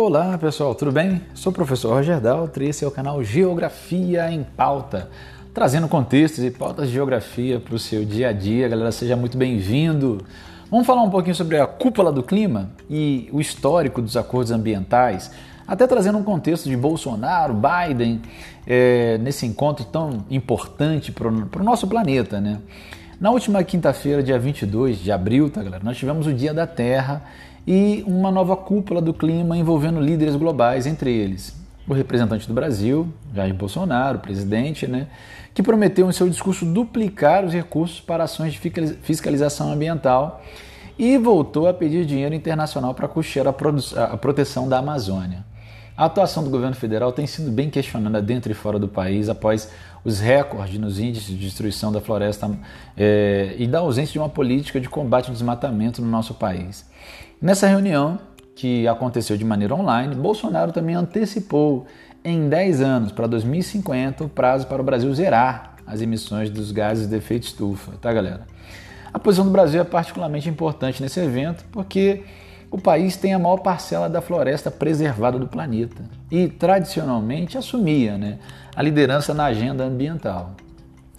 Olá pessoal, tudo bem? Sou o professor Roger Daltri e esse é o canal Geografia em Pauta, trazendo contextos e pautas de geografia para o seu dia a dia. Galera, seja muito bem-vindo. Vamos falar um pouquinho sobre a cúpula do clima e o histórico dos acordos ambientais, até trazendo um contexto de Bolsonaro, Biden, é, nesse encontro tão importante para o nosso planeta, né? Na última quinta-feira, dia 22 de abril, tá galera, nós tivemos o Dia da Terra e uma nova cúpula do clima envolvendo líderes globais, entre eles o representante do Brasil, Jair Bolsonaro, presidente, né, que prometeu em seu discurso duplicar os recursos para ações de fiscalização ambiental e voltou a pedir dinheiro internacional para custear a, a proteção da Amazônia. A atuação do governo federal tem sido bem questionada dentro e fora do país após os recordes nos índices de destruição da floresta é, e da ausência de uma política de combate ao desmatamento no nosso país. Nessa reunião, que aconteceu de maneira online, Bolsonaro também antecipou em 10 anos, para 2050, o prazo para o Brasil zerar as emissões dos gases de efeito estufa, tá galera? A posição do Brasil é particularmente importante nesse evento porque o país tem a maior parcela da floresta preservada do planeta e tradicionalmente assumia né, a liderança na agenda ambiental.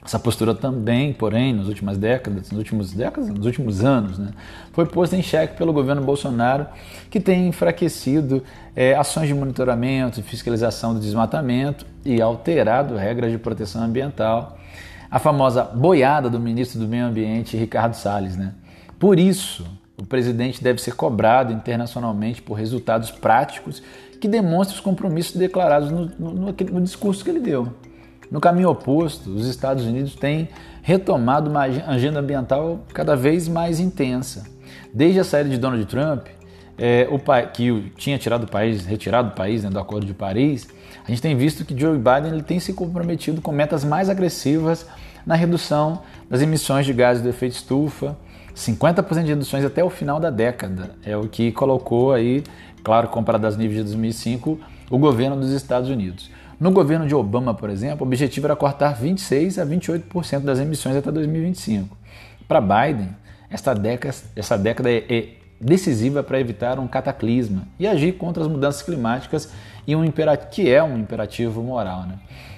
Essa postura também, porém, nas últimas décadas, nos últimos décadas, nos últimos anos, né, foi posta em xeque pelo governo Bolsonaro, que tem enfraquecido é, ações de monitoramento e fiscalização do desmatamento e alterado regras de proteção ambiental. A famosa boiada do ministro do Meio Ambiente, Ricardo Salles. Né? Por isso, o presidente deve ser cobrado internacionalmente por resultados práticos que demonstrem os compromissos declarados no, no, no discurso que ele deu. No caminho oposto, os Estados Unidos têm retomado uma agenda ambiental cada vez mais intensa. Desde a saída de Donald Trump, é, que tinha tirado o país, retirado o país né, do Acordo de Paris, a gente tem visto que Joe Biden ele tem se comprometido com metas mais agressivas na redução das emissões de gases do efeito estufa, 50% de reduções até o final da década. É o que colocou aí, claro, comparado aos níveis de 2005, o governo dos Estados Unidos. No governo de Obama, por exemplo, o objetivo era cortar 26 a 28% das emissões até 2025. Para Biden, essa década, essa década é, é decisiva para evitar um cataclisma e agir contra as mudanças climáticas e um que é um imperativo moral. Né?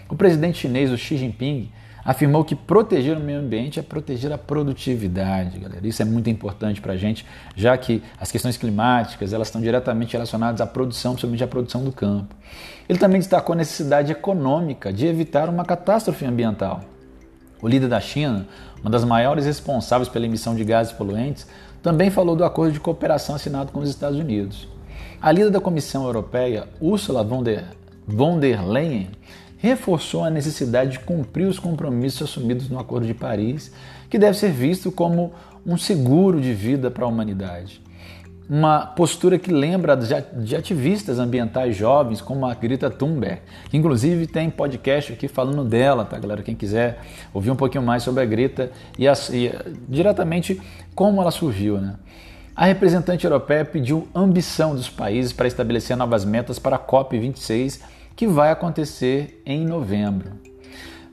O presidente chinês, o Xi Jinping, afirmou que proteger o meio ambiente é proteger a produtividade, galera. Isso é muito importante para a gente, já que as questões climáticas elas estão diretamente relacionadas à produção, principalmente à produção do campo. Ele também destacou a necessidade econômica de evitar uma catástrofe ambiental. O líder da China, uma das maiores responsáveis pela emissão de gases poluentes, também falou do acordo de cooperação assinado com os Estados Unidos. A líder da Comissão Europeia, Ursula von der, von der Leyen, reforçou a necessidade de cumprir os compromissos assumidos no Acordo de Paris, que deve ser visto como um seguro de vida para a humanidade. Uma postura que lembra de ativistas ambientais jovens como a Greta Thunberg, que inclusive tem podcast aqui falando dela, tá galera? Quem quiser ouvir um pouquinho mais sobre a Greta e, a, e diretamente como ela surgiu, né? A representante europeia pediu ambição dos países para estabelecer novas metas para a COP26 que vai acontecer em novembro.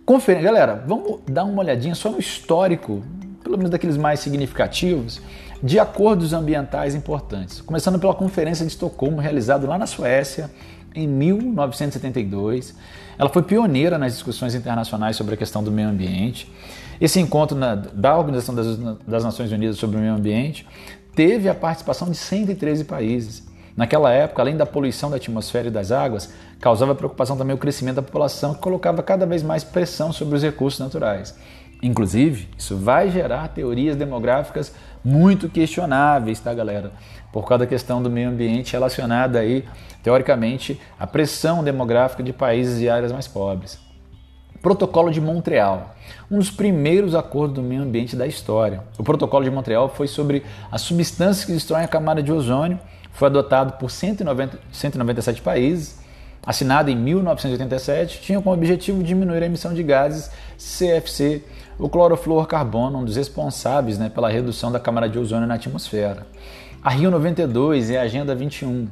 Confer... Galera, vamos dar uma olhadinha só no histórico, pelo menos daqueles mais significativos, de acordos ambientais importantes. Começando pela Conferência de Estocolmo, realizada lá na Suécia em 1972. Ela foi pioneira nas discussões internacionais sobre a questão do meio ambiente. Esse encontro na, da Organização das, das Nações Unidas sobre o Meio Ambiente teve a participação de 113 países. Naquela época, além da poluição da atmosfera e das águas, causava preocupação também o crescimento da população, que colocava cada vez mais pressão sobre os recursos naturais. Inclusive, isso vai gerar teorias demográficas muito questionáveis, tá, galera? Por causa da questão do meio ambiente relacionada aí, teoricamente, à pressão demográfica de países e áreas mais pobres. Protocolo de Montreal, um dos primeiros acordos do meio ambiente da história. O Protocolo de Montreal foi sobre as substâncias que destroem a camada de ozônio foi adotado por 190, 197 países, assinado em 1987, tinha como objetivo diminuir a emissão de gases CFC, o clorofluorcarbono, um dos responsáveis né, pela redução da camada de ozônio na atmosfera. A Rio 92 e a Agenda 21.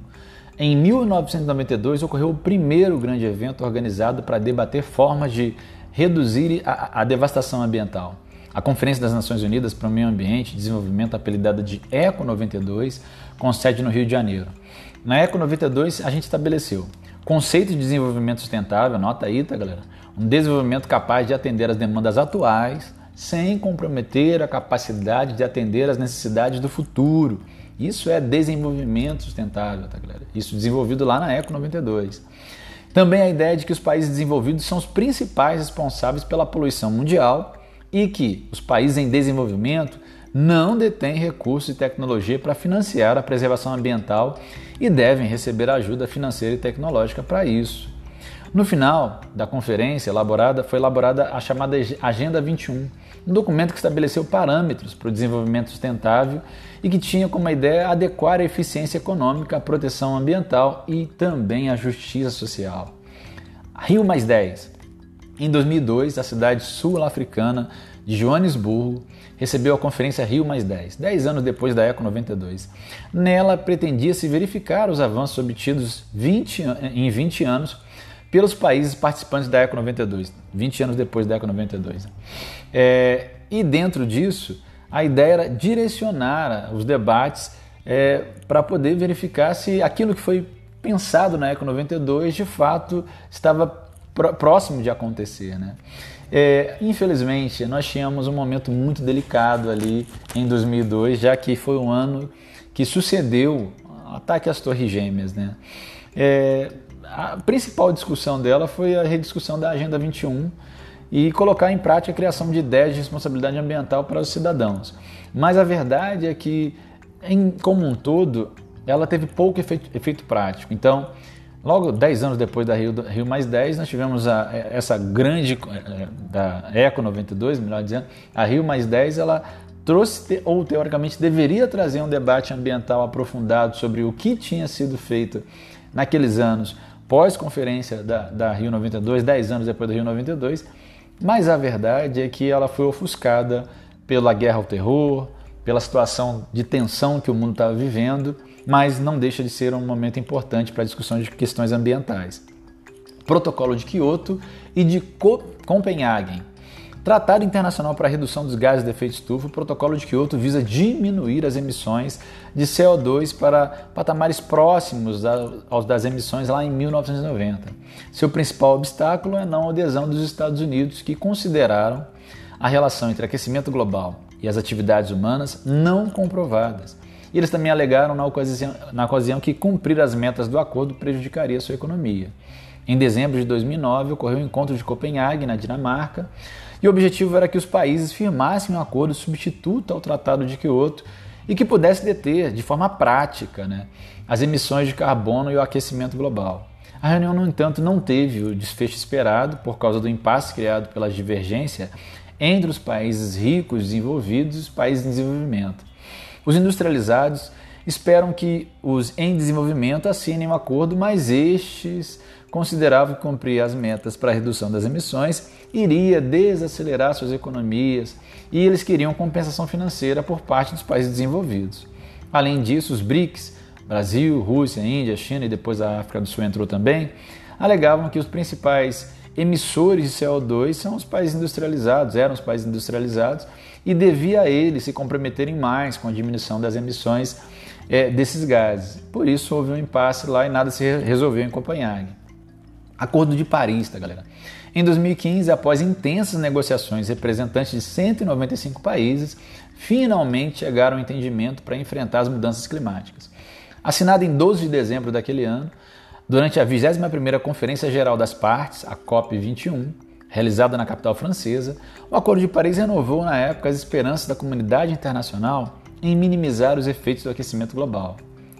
Em 1992 ocorreu o primeiro grande evento organizado para debater formas de reduzir a, a devastação ambiental. A Conferência das Nações Unidas para o Meio Ambiente e Desenvolvimento, apelidada de ECO 92, com sede no Rio de Janeiro. Na Eco 92 a gente estabeleceu conceito de desenvolvimento sustentável, anota aí, tá galera? Um desenvolvimento capaz de atender as demandas atuais sem comprometer a capacidade de atender as necessidades do futuro. Isso é desenvolvimento sustentável, tá galera? Isso desenvolvido lá na Eco 92. Também a ideia de que os países desenvolvidos são os principais responsáveis pela poluição mundial e que os países em desenvolvimento não detêm recursos e tecnologia para financiar a preservação ambiental e devem receber ajuda financeira e tecnológica para isso. No final da conferência elaborada, foi elaborada a chamada Agenda 21, um documento que estabeleceu parâmetros para o desenvolvimento sustentável e que tinha como ideia adequar a eficiência econômica, a proteção ambiental e também a justiça social. Rio mais 10. Em 2002, a cidade sul-africana de Joanesburgo recebeu a conferência Rio mais 10, 10 anos depois da Eco 92. Nela pretendia-se verificar os avanços obtidos 20, em 20 anos pelos países participantes da Eco 92, 20 anos depois da Eco 92. É, e dentro disso, a ideia era direcionar os debates é, para poder verificar se aquilo que foi pensado na Eco 92 de fato estava próximo de acontecer. Né? É, infelizmente, nós tínhamos um momento muito delicado ali em 2002, já que foi um ano que sucedeu o ataque às Torres Gêmeas. Né? É, a principal discussão dela foi a rediscussão da Agenda 21 e colocar em prática a criação de ideias de responsabilidade ambiental para os cidadãos. Mas a verdade é que, em, como um todo, ela teve pouco efeito, efeito prático. Então, Logo 10 anos depois da Rio, Rio Mais 10, nós tivemos a, essa grande, eh, da Eco 92, melhor dizendo, a Rio Mais 10, ela trouxe, ou teoricamente deveria trazer um debate ambiental aprofundado sobre o que tinha sido feito naqueles anos pós-conferência da, da Rio 92, 10 anos depois da Rio 92, mas a verdade é que ela foi ofuscada pela guerra ao terror, pela situação de tensão que o mundo estava vivendo mas não deixa de ser um momento importante para a discussão de questões ambientais. Protocolo de Quioto e de Copenhagen. Tratado Internacional para a Redução dos Gases de Efeito Estufa, o Protocolo de Quioto visa diminuir as emissões de CO2 para patamares próximos aos das emissões lá em 1990. Seu principal obstáculo é a não adesão dos Estados Unidos, que consideraram a relação entre aquecimento global e as atividades humanas não comprovadas eles também alegaram na ocasião, na ocasião que cumprir as metas do acordo prejudicaria sua economia. Em dezembro de 2009, ocorreu o um encontro de Copenhague, na Dinamarca, e o objetivo era que os países firmassem um acordo substituto ao Tratado de Quioto e que pudesse deter, de forma prática, né, as emissões de carbono e o aquecimento global. A reunião, no entanto, não teve o desfecho esperado por causa do impasse criado pela divergência entre os países ricos desenvolvidos e os países em desenvolvimento. Os industrializados esperam que os em desenvolvimento assinem um acordo, mas estes consideravam que cumprir as metas para a redução das emissões iria desacelerar suas economias e eles queriam compensação financeira por parte dos países desenvolvidos. Além disso, os BRICS, Brasil, Rússia, Índia, China e depois a África do Sul entrou também, alegavam que os principais emissores de CO2 são os países industrializados, eram os países industrializados e devia a eles se comprometerem mais com a diminuição das emissões é, desses gases. Por isso houve um impasse lá e nada se resolveu em Copenhague. Acordo de Paris, tá galera? Em 2015, após intensas negociações, representantes de 195 países finalmente chegaram ao entendimento para enfrentar as mudanças climáticas. Assinado em 12 de dezembro daquele ano, durante a 21ª Conferência Geral das Partes, a COP21, realizada na capital francesa, o Acordo de Paris renovou na época as esperanças da comunidade internacional em minimizar os efeitos do aquecimento global.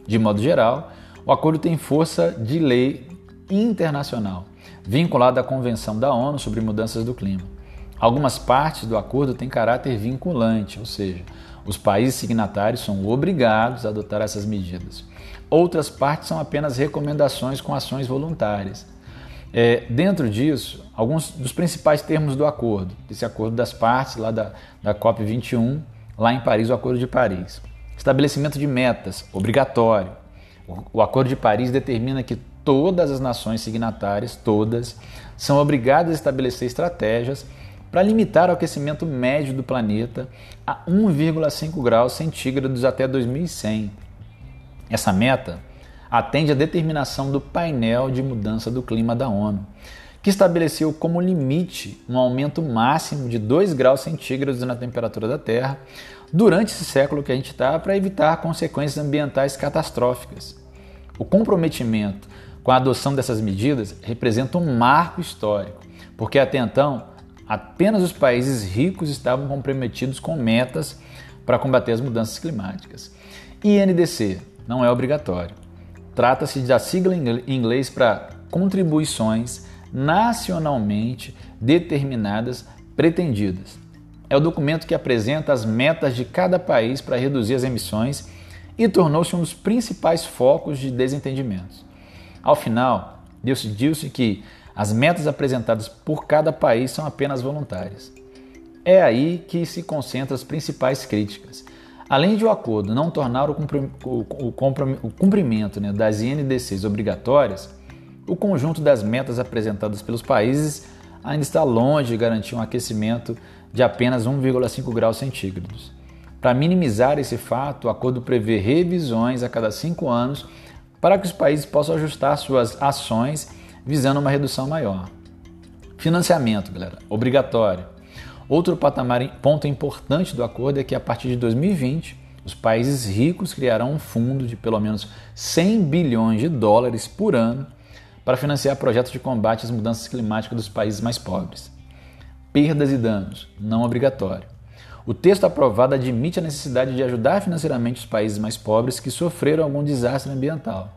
De modo geral, o acordo tem força de lei internacional, vinculada à Convenção da ONU sobre Mudanças do Clima. Algumas partes do acordo têm caráter vinculante, ou seja, os países signatários são obrigados a adotar essas medidas. Outras partes são apenas recomendações com ações voluntárias. É, dentro disso, alguns dos principais termos do acordo, esse acordo das partes lá da, da COP21, lá em Paris, o Acordo de Paris. Estabelecimento de metas, obrigatório. O Acordo de Paris determina que todas as nações signatárias, todas, são obrigadas a estabelecer estratégias para limitar o aquecimento médio do planeta a 1,5 graus centígrados até 2100. Essa meta atende à determinação do painel de mudança do clima da ONU, que estabeleceu como limite um aumento máximo de 2 graus centígrados na temperatura da Terra durante esse século que a gente está para evitar consequências ambientais catastróficas. O comprometimento com a adoção dessas medidas representa um marco histórico, porque até então apenas os países ricos estavam comprometidos com metas para combater as mudanças climáticas. INDC não é obrigatório. Trata-se da sigla em inglês para contribuições nacionalmente determinadas pretendidas. É o documento que apresenta as metas de cada país para reduzir as emissões e tornou-se um dos principais focos de desentendimentos. Ao final, decidiu-se que as metas apresentadas por cada país são apenas voluntárias. É aí que se concentram as principais críticas. Além de o acordo não tornar o, cumprimento né, das INDCs obrigatórias, o conjunto das metas apresentadas pelos países ainda está longe de garantir um aquecimento de apenas 1,5 graus centígrados. Para minimizar esse fato, o acordo prevê revisões a cada cinco anos para que os países possam ajustar suas ações visando uma redução maior. Financiamento, galera, obrigatório. Outro patamar, ponto importante do acordo é que a partir de 2020, os países ricos criarão um fundo de pelo menos 100 bilhões de dólares por ano para financiar projetos de combate às mudanças climáticas dos países mais pobres. Perdas e danos, não obrigatório. O texto aprovado admite a necessidade de ajudar financeiramente os países mais pobres que sofreram algum desastre ambiental.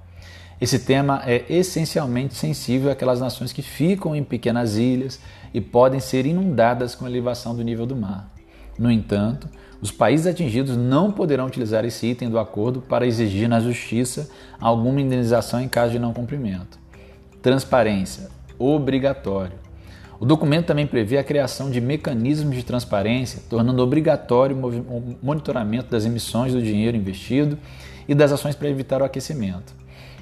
Esse tema é essencialmente sensível àquelas nações que ficam em pequenas ilhas e podem ser inundadas com a elevação do nível do mar. No entanto, os países atingidos não poderão utilizar esse item do acordo para exigir na justiça alguma indenização em caso de não cumprimento. Transparência obrigatório. O documento também prevê a criação de mecanismos de transparência, tornando obrigatório o monitoramento das emissões do dinheiro investido e das ações para evitar o aquecimento.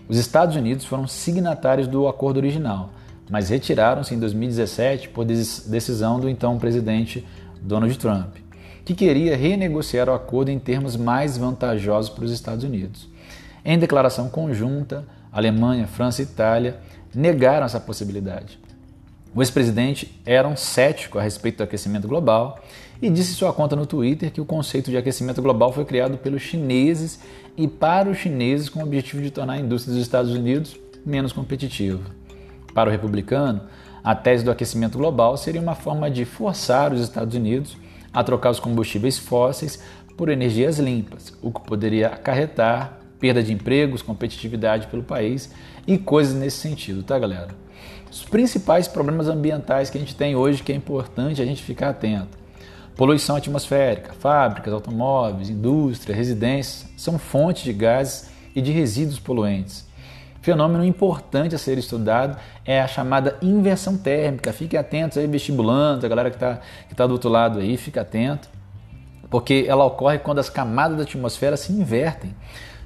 Os Estados Unidos foram signatários do acordo original, mas retiraram-se em 2017 por decisão do então presidente Donald Trump, que queria renegociar o acordo em termos mais vantajosos para os Estados Unidos. Em declaração conjunta, Alemanha, França e Itália negaram essa possibilidade. O ex-presidente era um cético a respeito do aquecimento global e disse em sua conta no Twitter que o conceito de aquecimento global foi criado pelos chineses e para os chineses com o objetivo de tornar a indústria dos Estados Unidos menos competitiva. Para o republicano, a tese do aquecimento global seria uma forma de forçar os Estados Unidos a trocar os combustíveis fósseis por energias limpas, o que poderia acarretar perda de empregos, competitividade pelo país e coisas nesse sentido, tá, galera? Os principais problemas ambientais que a gente tem hoje que é importante a gente ficar atento. Poluição atmosférica, fábricas, automóveis, indústria, residências são fontes de gases e de resíduos poluentes. Fenômeno importante a ser estudado é a chamada inversão térmica. Fiquem atentos aí, vestibulantes, a galera que está que tá do outro lado aí, fica atento, porque ela ocorre quando as camadas da atmosfera se invertem,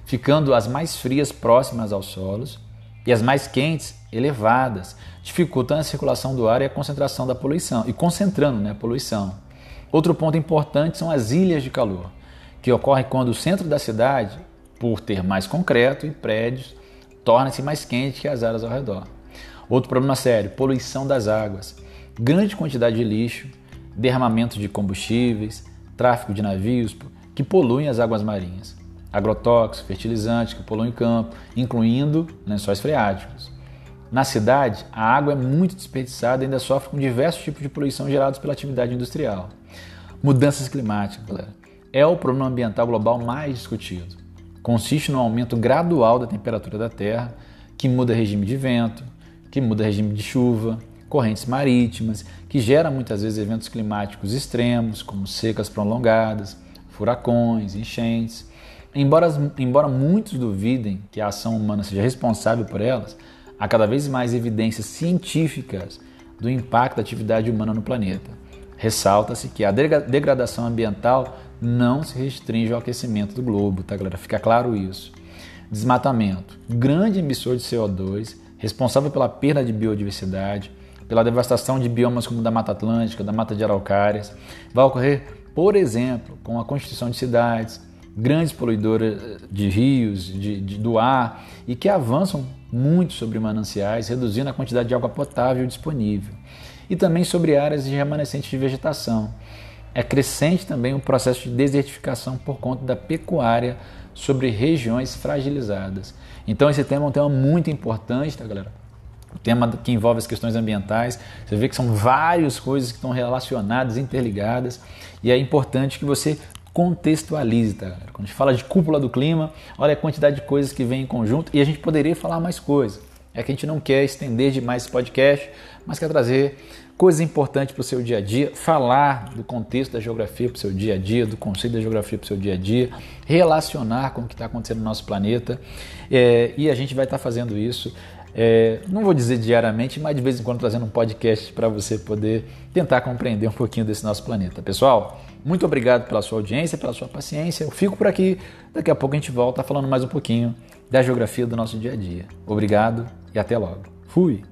ficando as mais frias próximas aos solos e as mais quentes elevadas, dificultando a circulação do ar e a concentração da poluição e concentrando né, a poluição. Outro ponto importante são as ilhas de calor, que ocorrem quando o centro da cidade, por ter mais concreto e prédios, torna-se mais quente que as áreas ao redor. Outro problema sério: poluição das águas, grande quantidade de lixo, derramamento de combustíveis, tráfego de navios que poluem as águas marinhas agrotóxicos, fertilizantes que poluem campo, incluindo lençóis freáticos. Na cidade, a água é muito desperdiçada e ainda sofre com diversos tipos de poluição gerados pela atividade industrial. Mudanças climáticas, galera, é o problema ambiental global mais discutido. Consiste no aumento gradual da temperatura da Terra, que muda regime de vento, que muda regime de chuva, correntes marítimas, que gera muitas vezes eventos climáticos extremos, como secas prolongadas, furacões, enchentes, Embora, embora muitos duvidem que a ação humana seja responsável por elas, há cada vez mais evidências científicas do impacto da atividade humana no planeta. Ressalta-se que a degradação ambiental não se restringe ao aquecimento do globo, tá galera? Fica claro isso. Desmatamento, grande emissor de CO2, responsável pela perda de biodiversidade, pela devastação de biomas como da Mata Atlântica, da Mata de Araucárias, vai ocorrer, por exemplo, com a constituição de cidades, grandes poluidoras de rios, de, de, do ar e que avançam muito sobre mananciais, reduzindo a quantidade de água potável disponível. E também sobre áreas remanescentes de vegetação. É crescente também o processo de desertificação por conta da pecuária sobre regiões fragilizadas. Então esse tema é um tema muito importante, tá galera? O tema que envolve as questões ambientais, você vê que são várias coisas que estão relacionadas, interligadas, e é importante que você contextualize, tá? Quando a gente fala de cúpula do clima, olha a quantidade de coisas que vem em conjunto e a gente poderia falar mais coisas. É que a gente não quer estender demais esse podcast, mas quer trazer coisas importantes para o seu dia a dia, falar do contexto da geografia para o seu dia a dia, do conceito da geografia para o seu dia a dia, relacionar com o que está acontecendo no nosso planeta. É, e a gente vai estar tá fazendo isso é, não vou dizer diariamente, mas de vez em quando trazendo um podcast para você poder tentar compreender um pouquinho desse nosso planeta. Pessoal, muito obrigado pela sua audiência, pela sua paciência. Eu fico por aqui. Daqui a pouco a gente volta falando mais um pouquinho da geografia do nosso dia a dia. Obrigado e até logo. Fui!